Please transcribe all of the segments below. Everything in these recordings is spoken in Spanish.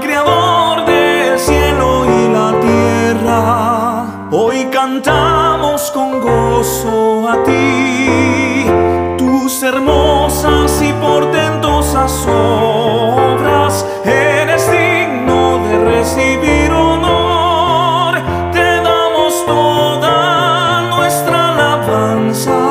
creador del cielo y la tierra, hoy cantamos con gozo a ti, tus hermosas y portentosas obras, eres digno de recibir honor, te damos toda nuestra alabanza.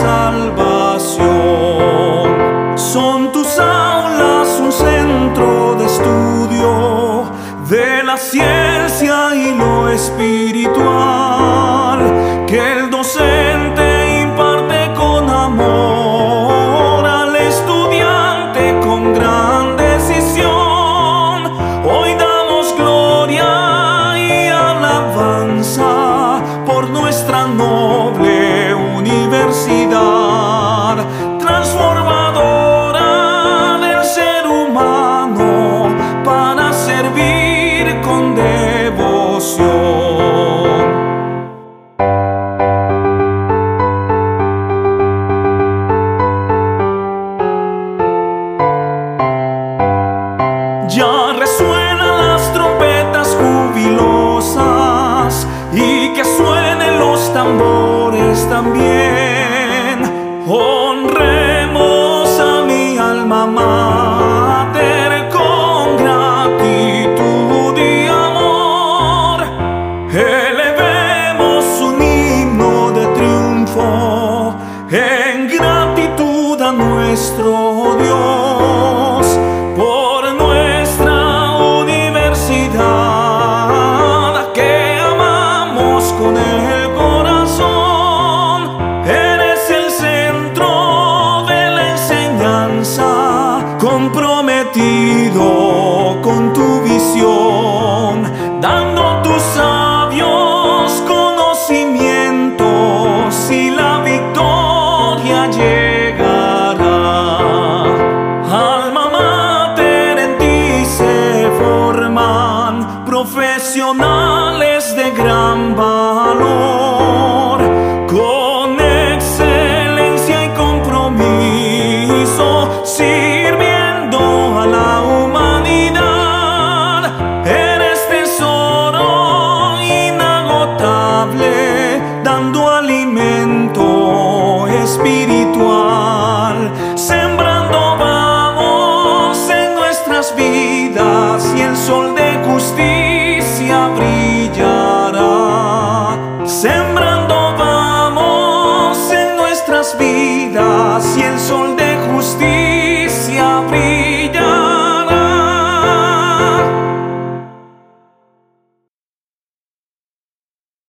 Salvación. Son tus aulas un centro de estudio de la ciencia y lo espiritual tambores también. Honremos a mi alma mater con gratitud y amor. Elevemos un himno de triunfo en gratitud a nuestro Dios tu dando tus sabios lovely.